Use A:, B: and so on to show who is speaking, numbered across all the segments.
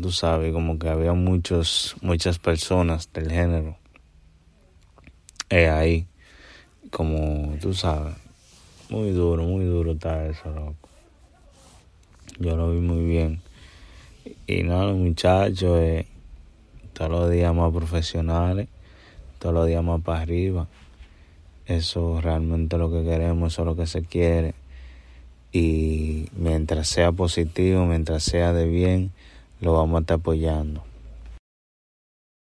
A: tú sabes, como que había muchos, muchas personas del género eh, ahí, como tú sabes, muy duro, muy duro está eso, loco. Yo lo vi muy bien. Y nada, los muchachos, eh, todos los días más profesionales, todos los días más para arriba. Eso realmente lo que queremos, eso es lo que se quiere. Y mientras sea positivo, mientras sea de bien, lo vamos a estar apoyando.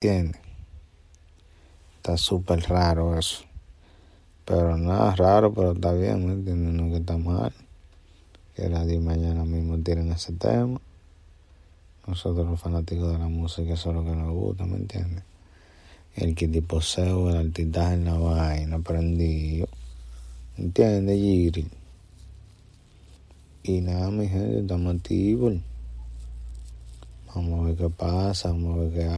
A: ¿Entiendes? Está súper raro eso. Pero nada raro, pero está bien, ¿me entiendes? No que está mal. Que nadie mañana mismo tiren ese tema. Nosotros los fanáticos de la música, eso es lo que nos gusta, ¿me entiendes? El que tipo SEO, el artista en la vaina, prendido. ¿Entiendes, Giri? Y nada, mi gente, estamos activos. Vamos a ver qué pasa, vamos a ver qué